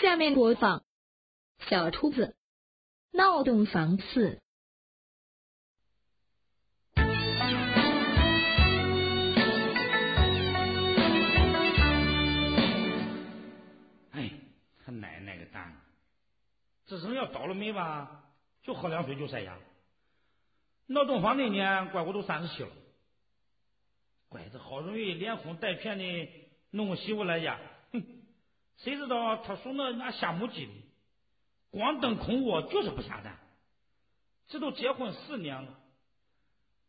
下面播放《小兔子闹洞房四》。哎，他奶奶个蛋！这人要倒了霉吧，就喝凉水就塞牙。闹洞房那年，怪我都三十七了，乖子好容易连哄带骗的弄个媳妇来家，谁知道他属那那下母鸡的，光蹬空窝就是不下蛋。这都结婚四年了，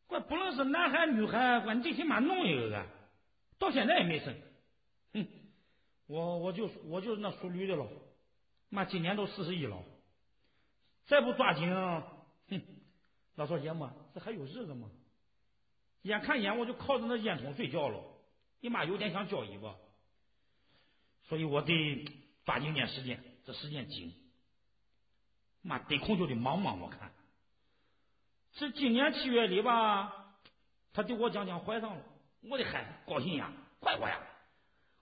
怪不论是男孩女孩，怪你最起码弄一个个，到现在也没生。哼！我我就我就是那属驴的了，妈今年都四十一了，再不抓紧，哼！老少爷们，这还有日子吗？眼看眼我就靠着那烟囱睡觉了，你妈有点想交易吧？所以我得抓紧点时间，这时间紧，妈得空就得忙忙。我看，这今年七月里吧，他对我讲讲怀上了，我的孩子高兴呀，怪我呀！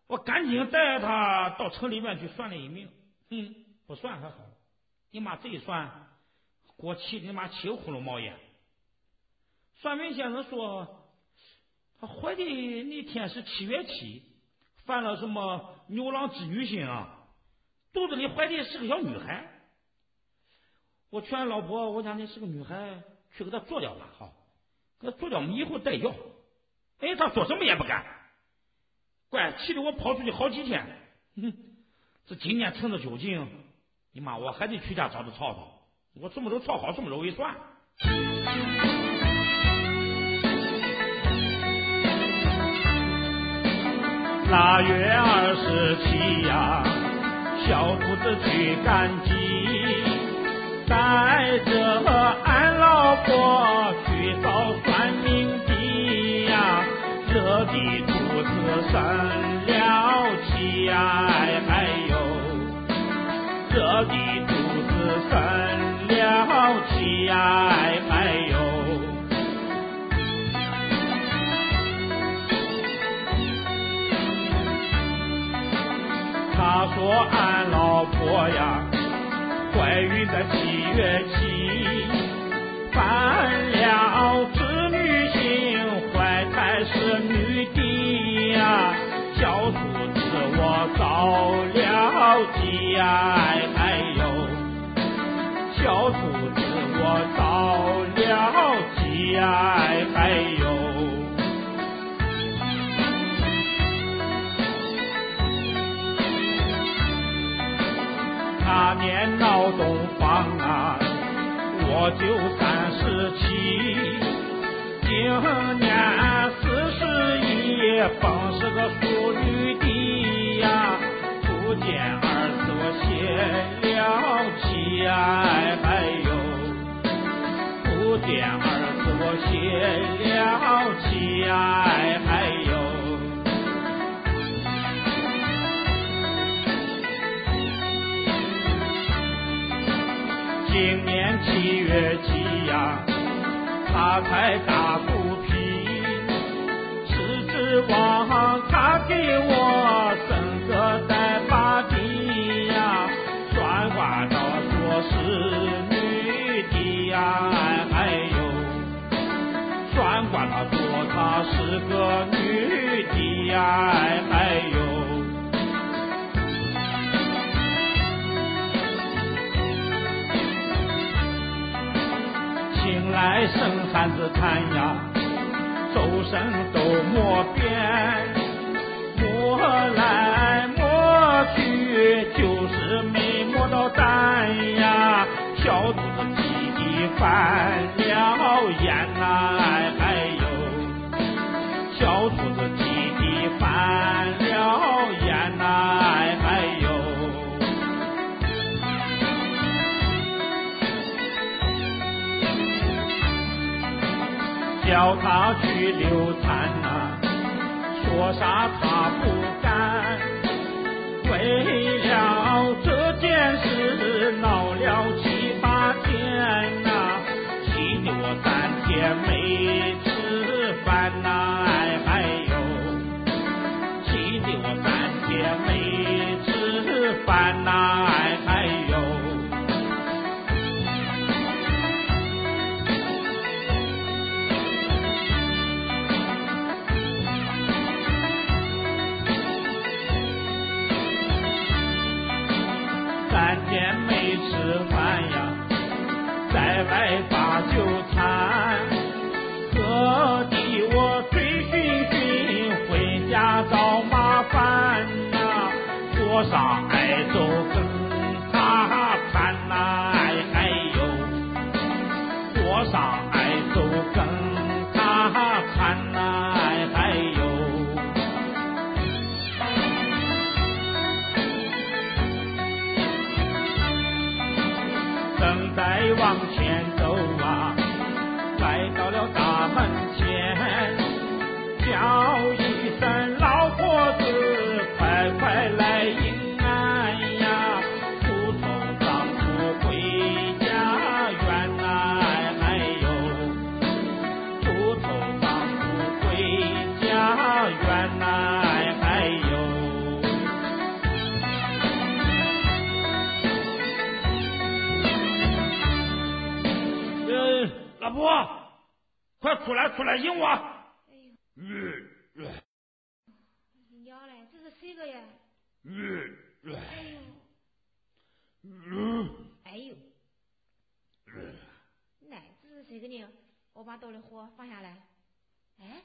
我赶紧带他到城里面去算了一命。嗯，不算还好，你妈这一算。给我气的妈气呼噜冒烟。算命先生说，他怀的那天是七月七，犯了什么牛郎织女星啊？肚子里怀的是个小女孩。我劝老婆，我讲那是个女孩，去给她做掉吧，好，给她做掉，我们以后再要。哎，她说什么也不干，怪气得我跑出去好几天。哼，这今年趁着酒劲，你妈我还得去家找她吵吵。我什么都吵好，什么都一算。腊月二十七呀，小兔子去赶集，带着俺老婆去找算命的呀。这的兔子生了气呀，哎呦，这的兔子生。了气呀，哎我俺老婆呀，怀孕在七月七，犯了织女心，怀胎是女的呀，小兔子我着了急呀。小兔子，我着了急呀我就三十七，今年四十一，本是个淑女的呀，不见儿子我泄了气呀。见儿子我泄了气呀，哎今年七月七呀，他才打肚皮，是指望他给我生个带把的呀，算卦的说是女的呀。他说她是个女的呀，哎来生汉子看呀，周身都磨遍，磨来磨去就是没摸到蛋呀，小肚子急的翻了眼呐！叫他去流产呐，说啥他不干。为了这件事闹了七八天呐，气得我三天没我傻。出来出来迎我！哎呦！嗯嗯。娘嘞？这是谁个呀？嗯嗯。哎呦。嗯。哎呦。嗯。来，这是谁个呢？我把兜里火放下来。哎？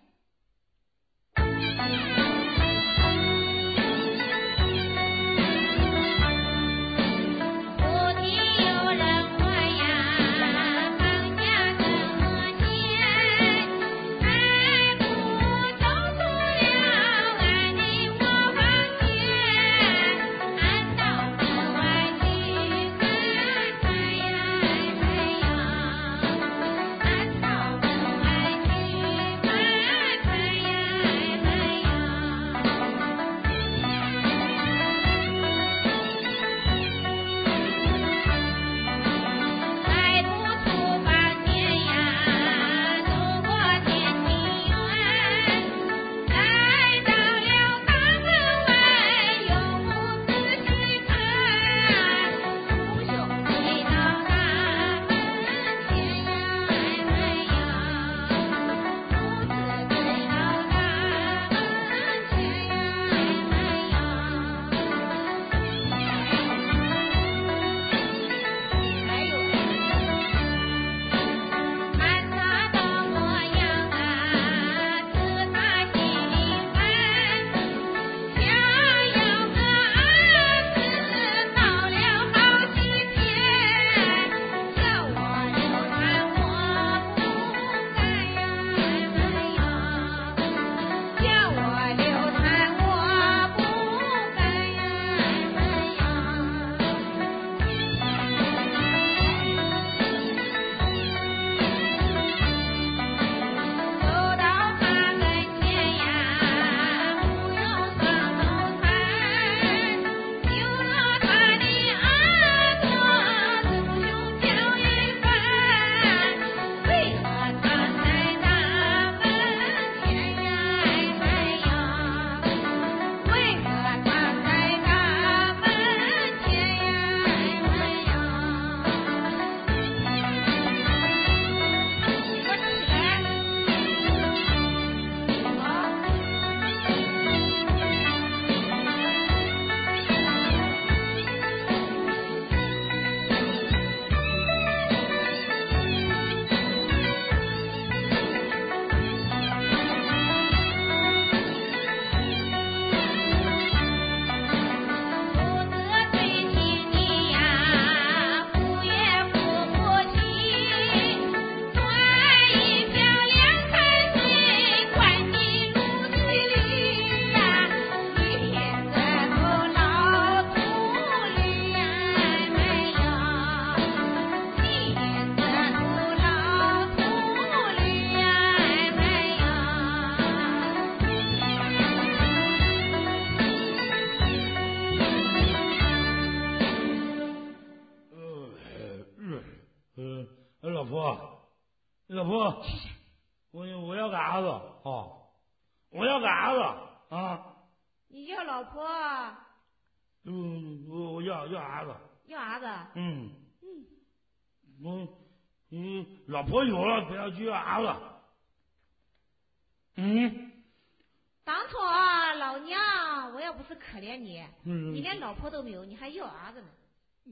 嗯我要要儿子。要儿子。嗯。嗯。嗯老婆有了不要就要儿子。嗯。当初老娘我要不是可怜你你连老婆都没有你还要儿子呢。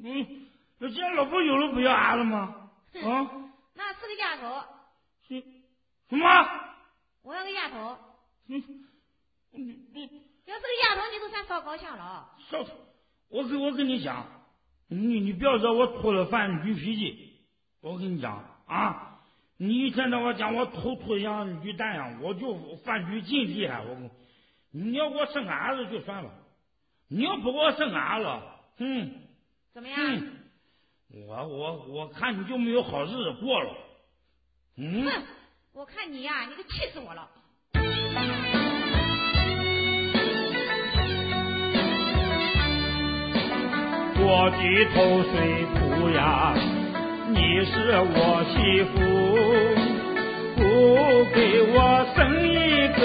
嗯那既然老婆有了不要儿子吗啊？那是个丫头嗯什么？我要个丫头。嗯嗯嗯。要是个丫头，你都算烧高香了。少，我跟我跟你讲，你你不要惹我秃了犯驴脾气。我跟你讲啊，你一天到晚讲我头秃的像驴蛋样，我就犯驴劲厉害。我跟你要给我生个儿子就算了，你要不给我生儿子，嗯怎么样？嗯，我我我看你就没有好日子过了。嗯，哼，我看你呀，你可气死我了。我的头水铺呀，你是我媳妇，不给我生一个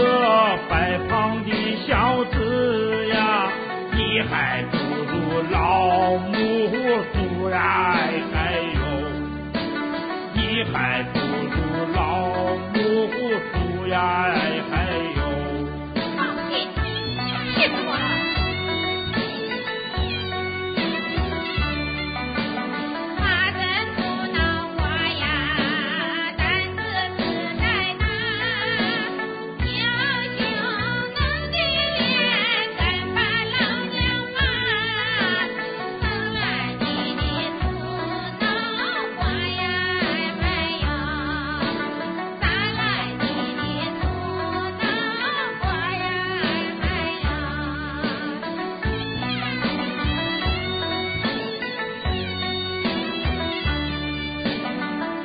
白胖的小子呀，你还不如老母猪呀！哎哎呦，你还不如老母猪呀哎！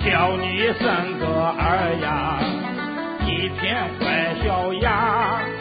叫你生个儿呀，一片坏笑牙。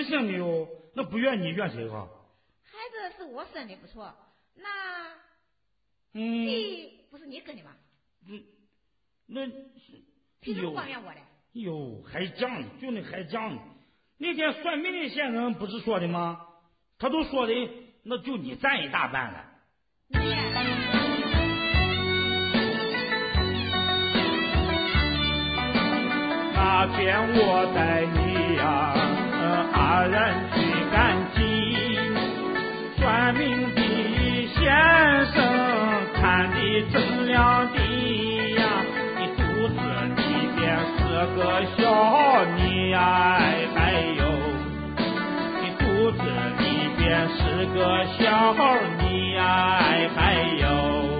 你生的哟，那不怨你怨谁啊？孩子是我生的，不错。那嗯，地不是你跟的吗？那凭什么有光怨我的？哟，还犟呢，就那还犟呢。那天算命的先生不是说的吗？他都说的，那就你占一大半了。那天我在呃二人去赶集，算命的先生看的真亮的呀，你肚子里边是个小妮呀，哎哎呦，你肚子里边是个小妮呀，哎哎呦。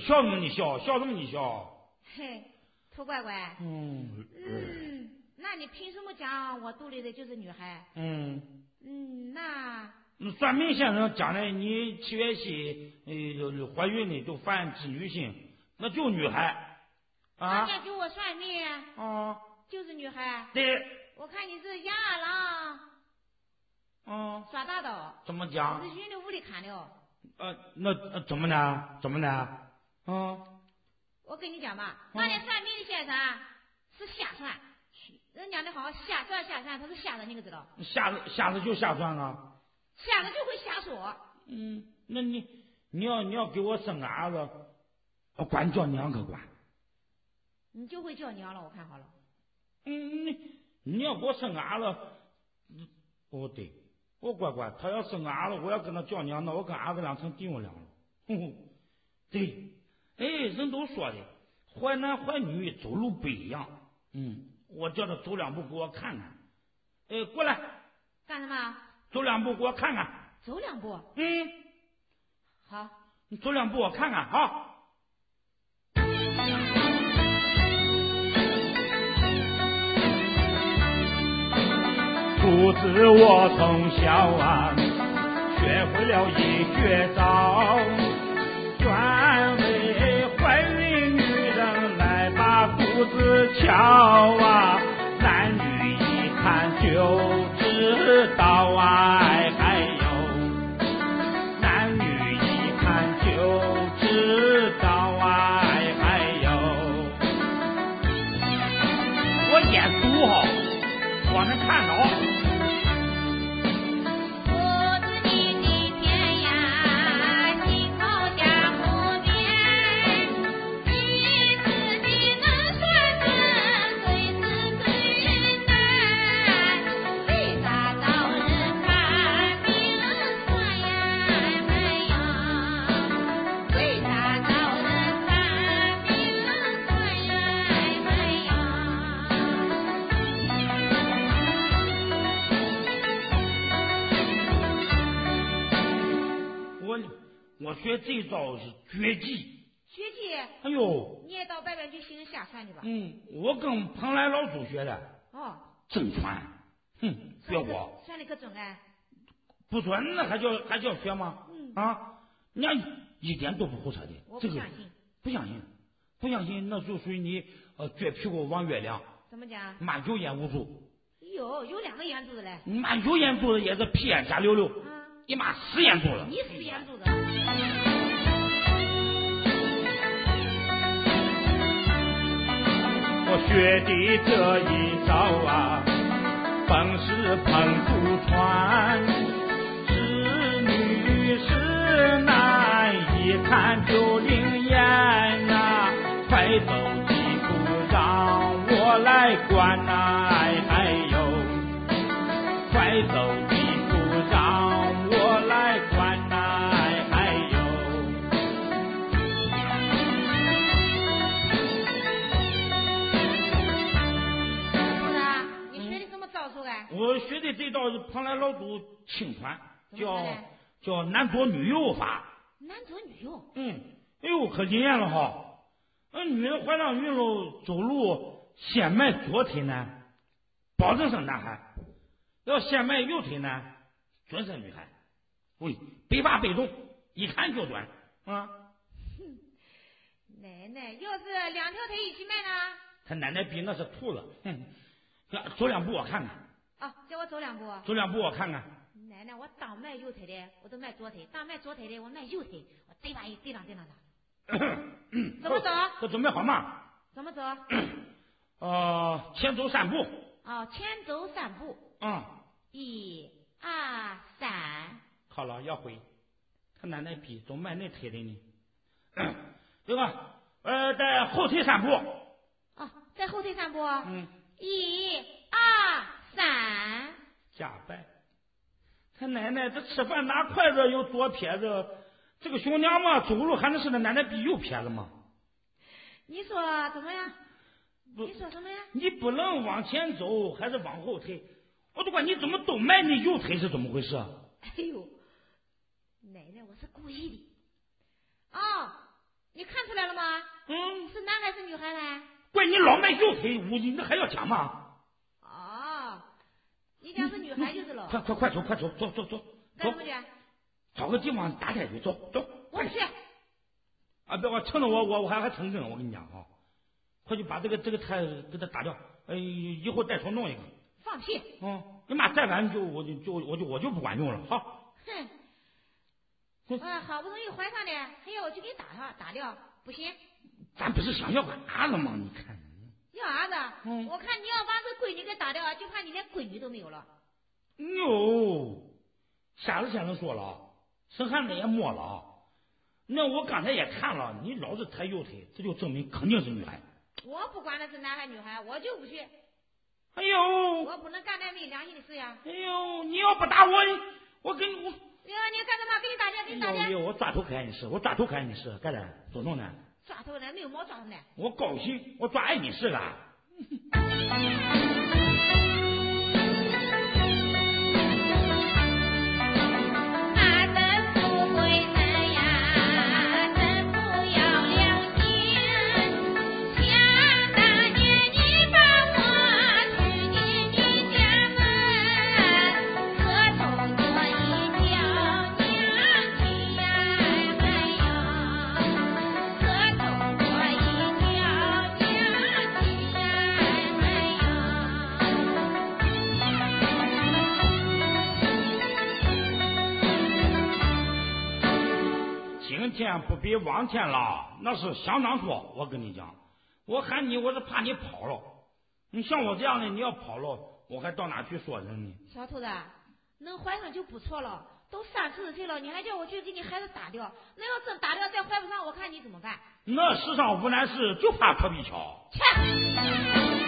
你笑什么？你笑笑什么？你笑？嘿，兔乖乖，嗯嗯，那你凭什么讲我肚里的就是女孩？嗯，嗯，那那算命先生讲的，你七月七呃怀孕的都犯织女星，那就女孩他啊家给我算命，啊，就是女孩。对，我看你是杨二郎嗯，耍大刀，怎么我讲？是云里雾里看的哦。呃，那呃怎么呢？怎么呢？啊，我跟你讲吧，那天算命的先生啊是瞎算，人家的好瞎算瞎算，他是瞎子，你可知道？瞎子瞎子就瞎算啊。瞎子就会瞎说。嗯，那你你要你要给我生个儿子，我管你叫娘可管。你就会叫娘了，我看好了。嗯，你你要给我生个儿子，嗯哦对，我乖乖，他要生个儿子，我要跟他叫娘，那我跟儿子俩成弟兄俩了。哼哼，对，哎，人都说的，淮男淮女走路不一样。嗯，我叫他走两步给我看看。哎，过来，干什么？走两步给我看看。走两步。嗯，好。你走两步我看看啊。不知我从小啊，学会了一绝招，把肚子敲啊，男女一看就知道啊，是绝技。绝技？哎呦！你也到外边去行下传去吧。嗯，我跟蓬莱老祖学的。哦。真传。哼，学过。算的可准哎。不准那还叫还叫学吗？嗯。啊，人家一点都不胡扯的。我不相信。不相信，不相信，那就属于你呃撅屁股望月亮。怎么讲？满有眼无珠。有有两个眼珠子嘞。满有眼珠子也是屁眼瞎溜溜。啊。你妈死眼珠子！你死眼珠子！我学的这一招啊，本是碰不穿，是女是男，一看就灵验呐！快走道是蓬莱老祖亲传，叫叫男左女右法。男左女右。嗯，哎呦，可灵验了哈！那女人怀上孕了，走路先迈左腿呢，保证生男孩；要先迈右腿呢，准生女孩。喂，背发背动，一看就准啊！哼，奶奶，要是两条腿一起迈呢？他奶奶比那是兔子。哼，走两步我看看。啊，叫我走两步。走两步，我看看。奶奶，我当迈右腿的，我都迈左腿；当迈左腿的，我迈右腿。我对吧？一对上对上的。怎么走？都准备好吗？怎么走？呃，前走三步。哦，前走三步。嗯。一、二、三。好了，要回。他奶奶比总迈那腿的呢。对吧，呃，在后退三步。哦，在后退三步。嗯。一、二、三，假拜。他奶奶这吃饭拿筷子有左撇子，这个熊娘嘛走路还能是他奶奶比右撇子吗？你说怎么样？你说什么呀？你不能往前走，还是往后退？我都管你怎么都迈你右腿是怎么回事？哎呦，奶奶，我是故意的。哦，你看出来了吗？嗯。是男孩是女孩呢？怪你老迈右腿，我你那还要讲吗？哦，你家是女孩就是了。快快快走，快走，走走走。干什么去？找个地方打开去，走走。我去。啊，别我撑着我，我我还还成根，我跟你讲啊，快去把这个这个菜给他打掉，哎，以后再重弄一个。放屁。嗯，你妈再晚就我就就我就我就不管用了，好。哼。啊，好不容易怀上的，还要我去给你打上打掉，不行。咱不是想要个儿子吗？你看，要儿子，嗯，我看你要把这闺女给打掉，就怕你连闺女都没有了。哟，瞎子先生说了，生孩子也没了。那我刚才也看了，你老是抬右腿，这就证明肯定是女孩。我不管那是男孩女孩，我就不去。哎呦，我不能干那没良心的事呀。哎呦，你要不打我，我跟你我。你你干什么？给你打架，给你打架。哎呦，我抓头看你是，我抓头看你是，干啥？做弄呢？抓头呢，没有毛抓呢。我高兴，我抓碍你是个。天不比往天了，那是相当多。我跟你讲，我喊你，我是怕你跑了。你像我这样的，你要跑了，我还到哪去说人呢？小兔子，能怀上就不错了。都三四十岁了，你还叫我去给你孩子打掉？那要真打掉再怀不上，我看你怎么办？那世上无难事，就怕破壁桥。切！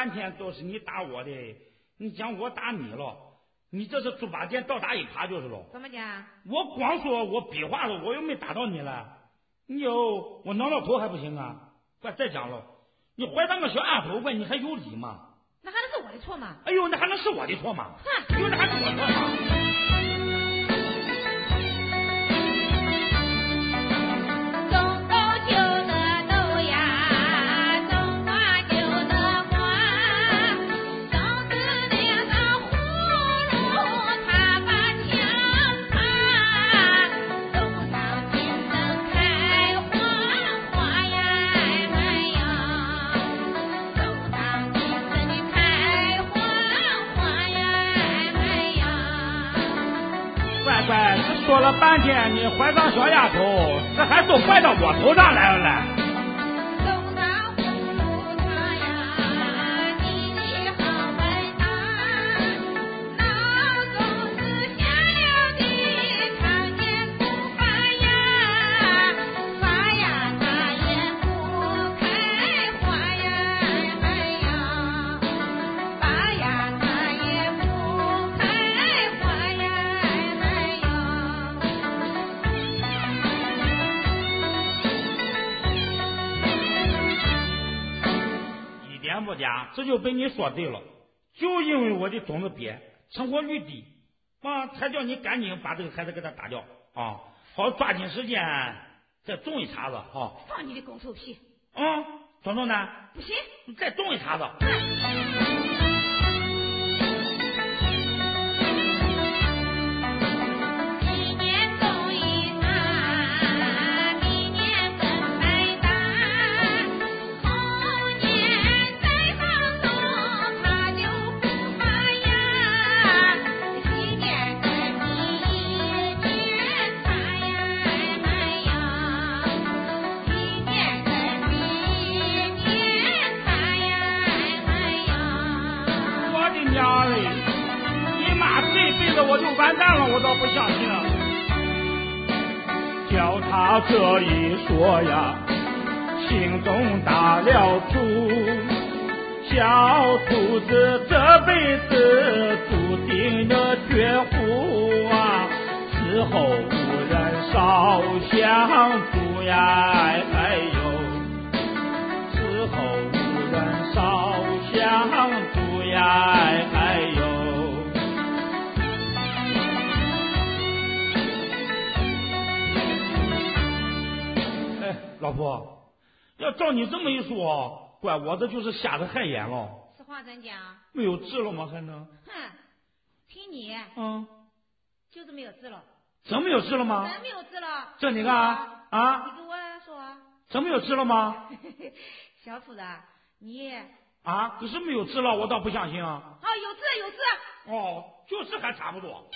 半天都是你打我的，你讲我打你了，你这是猪八戒倒打一耙就是了。怎么讲？我光说我比划了，我又没打到你了。你有我挠挠头还不行啊？快再讲了，你怀上个小丫头，问你还有理吗？那还能是我的错吗？哎呦，那还能是我的错吗？哼，哎呦，那还是我错吗？说了半天，你怀上小丫头，这还都怪到我头上来了嘞。这就被你说对了，就因为我的种子瘪，成活率低，啊，才叫你赶紧把这个孩子给他打掉啊，好抓紧时间再种一茬子啊。放你的狗臭屁！啊，壮壮呢？不行，你再种一茬子。了我就完蛋了，我倒不相信啊。叫他这一说呀，心中打了主。小兔子这辈子注定了绝户啊，此后无人烧香烛呀，哎呦，此后无人烧香烛呀，哎老婆，要照你这么一说，怪我这就是瞎子害眼了。实话怎讲？没有治了吗？还能？哼，听你嗯，就是没有治了，真没有治了吗？真没有治了。这你看啊啊，你给我说，真没有治了吗？小兔子，你啊，可是没有治了，我倒不相信啊。啊有治有治。哦，就是还差不多。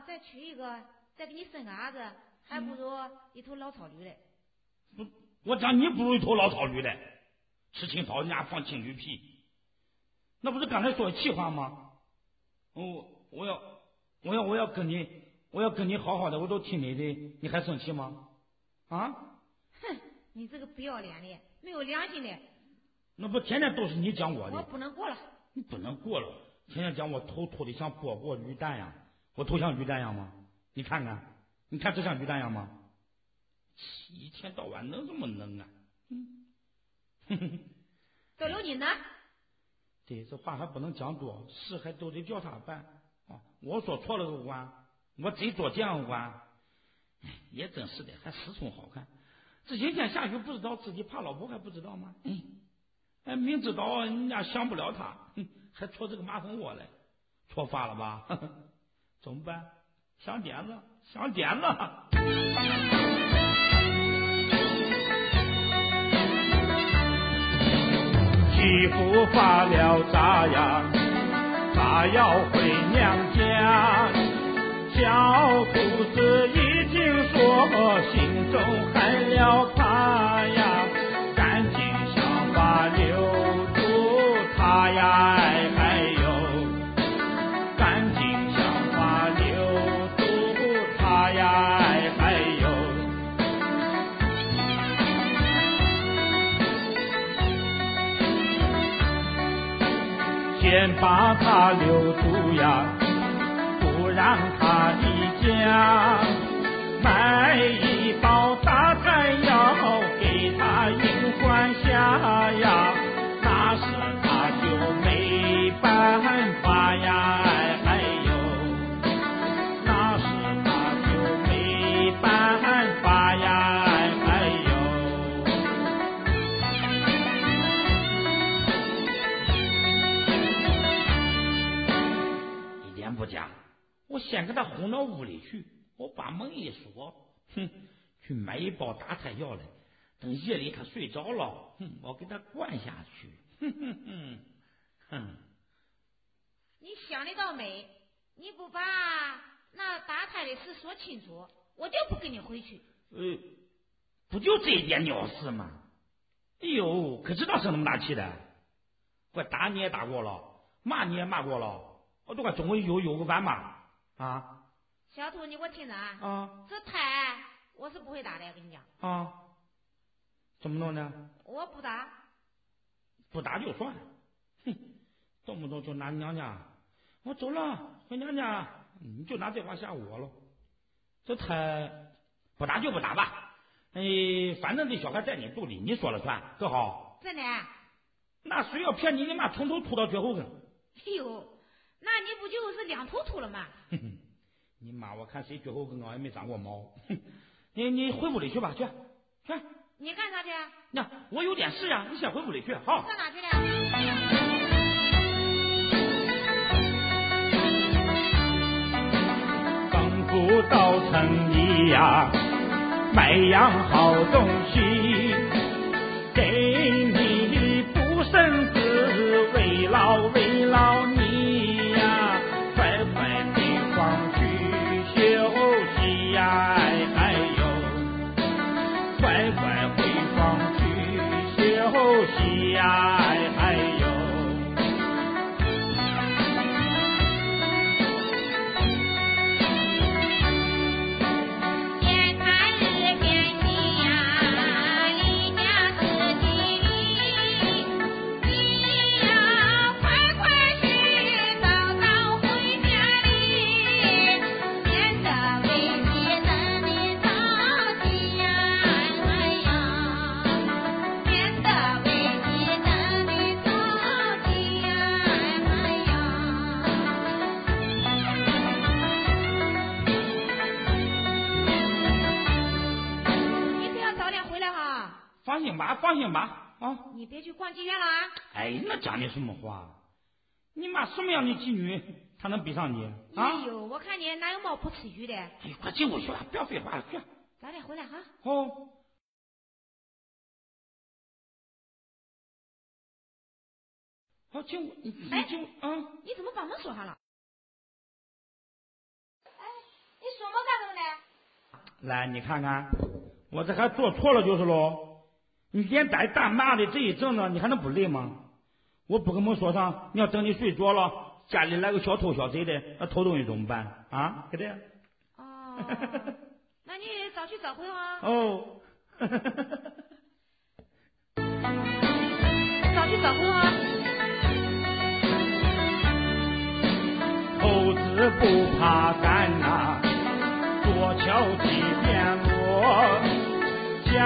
再娶一个，再给你生个儿子，还不如一头老草驴嘞。不，我讲你不如一头老草驴嘞，吃青草人家放青驴屁，那不是刚才说的气话吗？我我要我要我要跟你我要跟你好好的，我都听你的，你还生气吗？啊？哼，你这个不要脸的，没有良心的，那不天天都是你讲我的我，不能过了。你不能过了，天天讲我头秃的像剥过驴蛋样，我头像驴蛋样吗？你看看，你看这像驴蛋样吗？一天到晚能这么能啊？嗯，哼哼。都有你呢，对，这话还不能讲多，事还都得叫他办啊！我说错了个官，我贼做酱官，哎，也真是的，还思聪好看。这些天下雨不知道，自己怕老婆还不知道吗？嗯，哎，明知道人家想不了他，哼，还戳这个马蜂窝来，戳发了吧？呵 呵怎么办？想点子，想点子。媳妇发了渣呀，她要回娘家。小姑子已经说心中害了把他留住呀，不让他离家。不假，我先给他轰到屋里去，我把门一锁，哼，去买一包打胎药来。等夜里他睡着了，哼，我给他灌下去，哼哼哼，哼，你想的倒美，你不把那打胎的事说清楚，我就不跟你回去。呃，不就这一点鸟事吗？哎呦，可知道生那么大气的？我打你也打过了，骂你也骂过了，我都快总归有有个完嘛啊小兔，你给我听着啊，啊这胎我是不会打的，我跟你讲，啊！怎么弄呢？我不打。不打就算，哼，动不动就拿娘家，我走了回娘家，你就拿这话吓唬我了。这胎不打就不打吧，哎，反正这小孩在你肚里，你说了算，可好？真的？那谁要骗你，你妈从头吐到脚后跟。哎呦，那你不就是两头秃了吗？哼哼，你妈，我看谁脚后跟高也没长过毛。你你回屋里去吧，去去。你干啥去？那我有点事呀，你先回屋里去，好。上哪去了？丈夫到城里呀，买样好东西，心吧，放心吧，啊。你别去逛妓院了啊。哎，那讲的什么话？你妈什么样的妓女，她能比上你啊？哎呦，我看你哪有猫不吃鱼的，哎，快进屋去吧，不要废话了，去。早点回来哈。哦。好，进屋，你进屋，啊。你怎么把门锁上了？哎，你锁门干什么呢？来，你看看，我这还做错了就是喽。你连带大骂的这一阵子，你还能不累吗？我不跟们说上，你要等你睡着了，家里来个小偷小贼的，那偷东西怎么办啊？不对？哦，那你早去早回啊。哦。早去早回啊。猴子不怕干呐、多敲几遍锣，想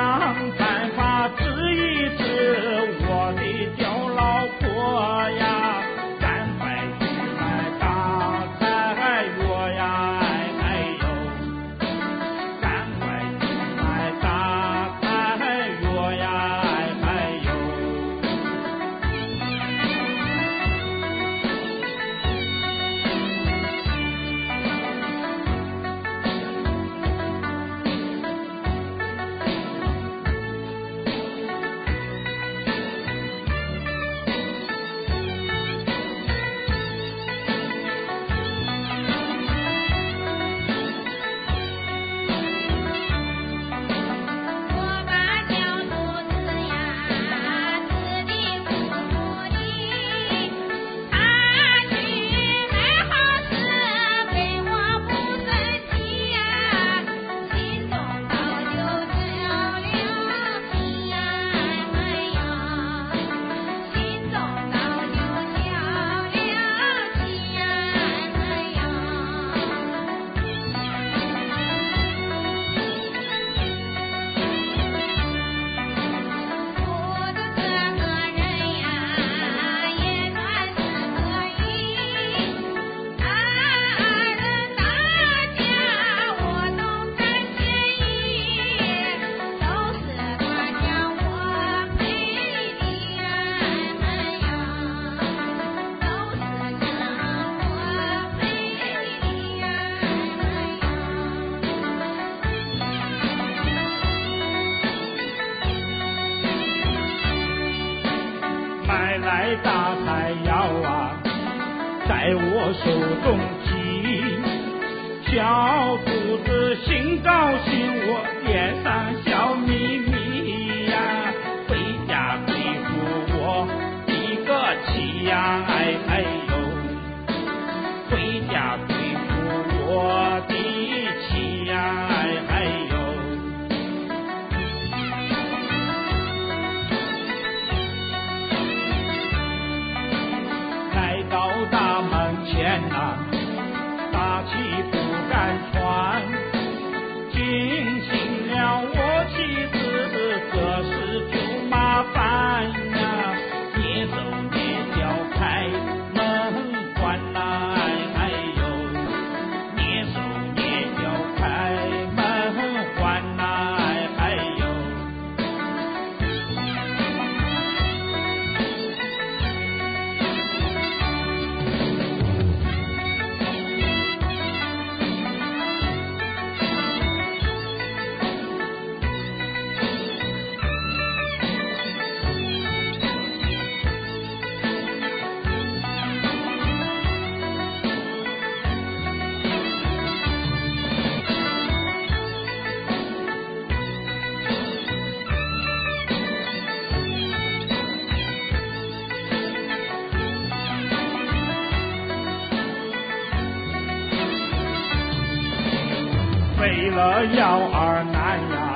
为了要儿难呀，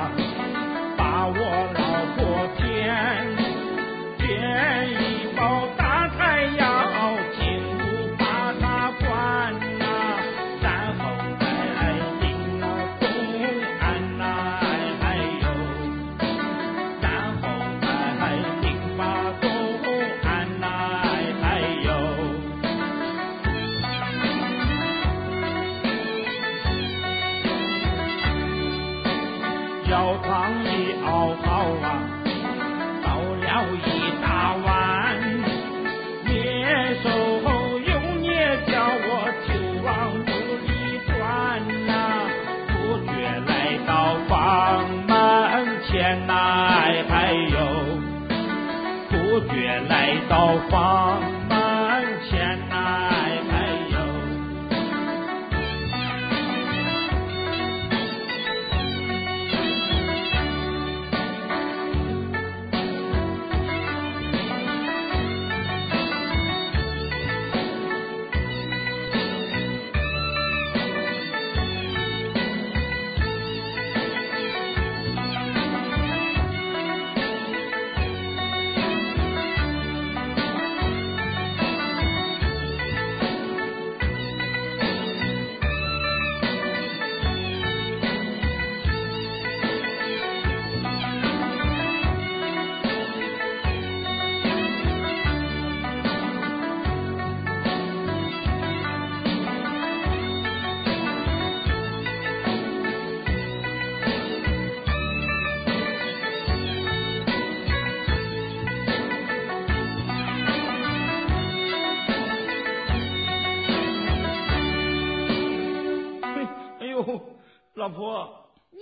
老婆，你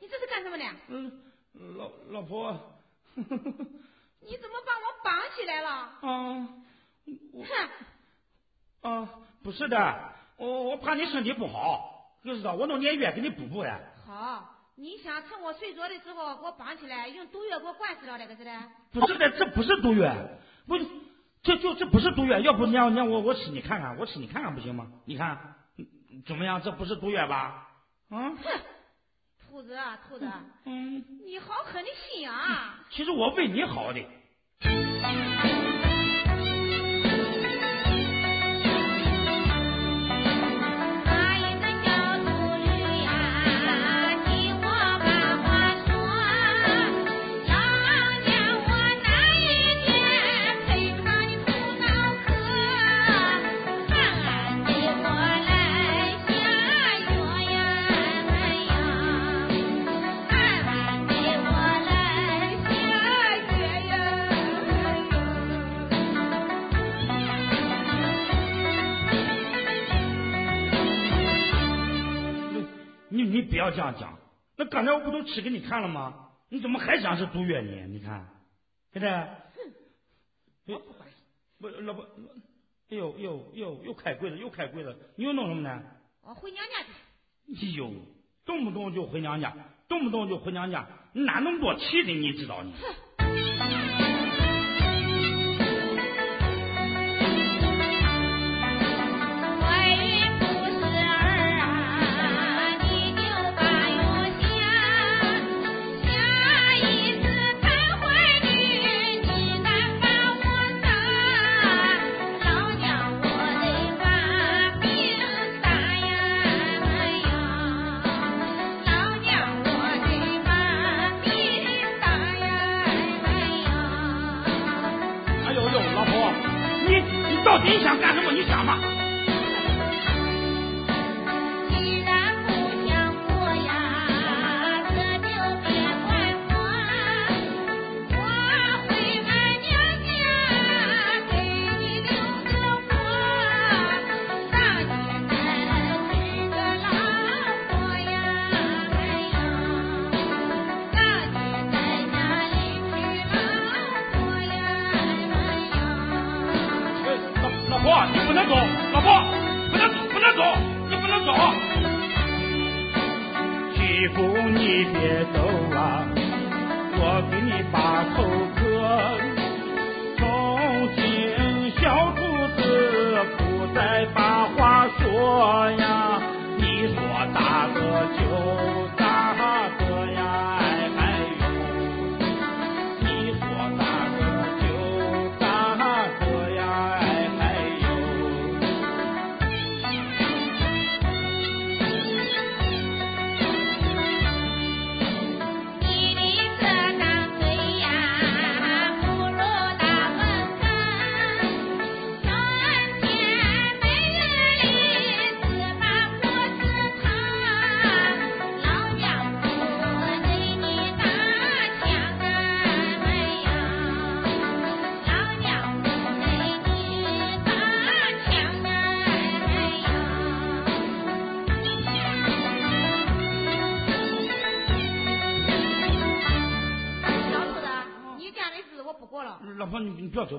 你这是干什么呢？嗯，老老婆，你怎么把我绑起来了？啊哼！啊，不是的，我我怕你身体不好，就是的，我弄点药给你补补呀。好，你想趁我睡着的时候给我绑起来，用毒药给我灌死了那个是的？不是的，这不是毒药，不，这就这不是毒药，要不你让你让我我吃你看看，我吃你看看不行吗？你看嗯怎么样？这不是毒药吧？啊，哼！兔子啊，兔子，嗯，你好狠的心啊！其实我为你好的。要这样讲，那刚才我不都吃给你看了吗？你怎么还想是毒药呢？你看，对不对？我不老婆，哎呦呦呦，又开柜子，又开柜子，你又弄什么呢？我回娘家去。哎呦，动不动就回娘家，动不动就回娘家，你哪那么多气的？你知道呢？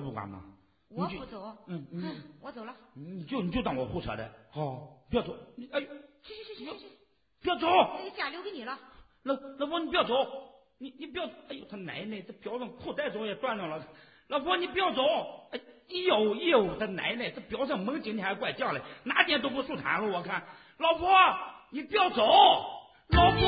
婆，你你不管吗？我不走。嗯嗯，我走了。你就你就当我胡扯的，好，不要走，你哎，去去去去去去，不要走，这个家留给你了。老老婆你不要走，你你不要，哎呦他奶奶这表上裤带总也断掉了，老婆你不要走，哎呦呦他奶奶这表上门今天还怪犟嘞，哪点都不舒坦了我看，老婆你不要走，老婆。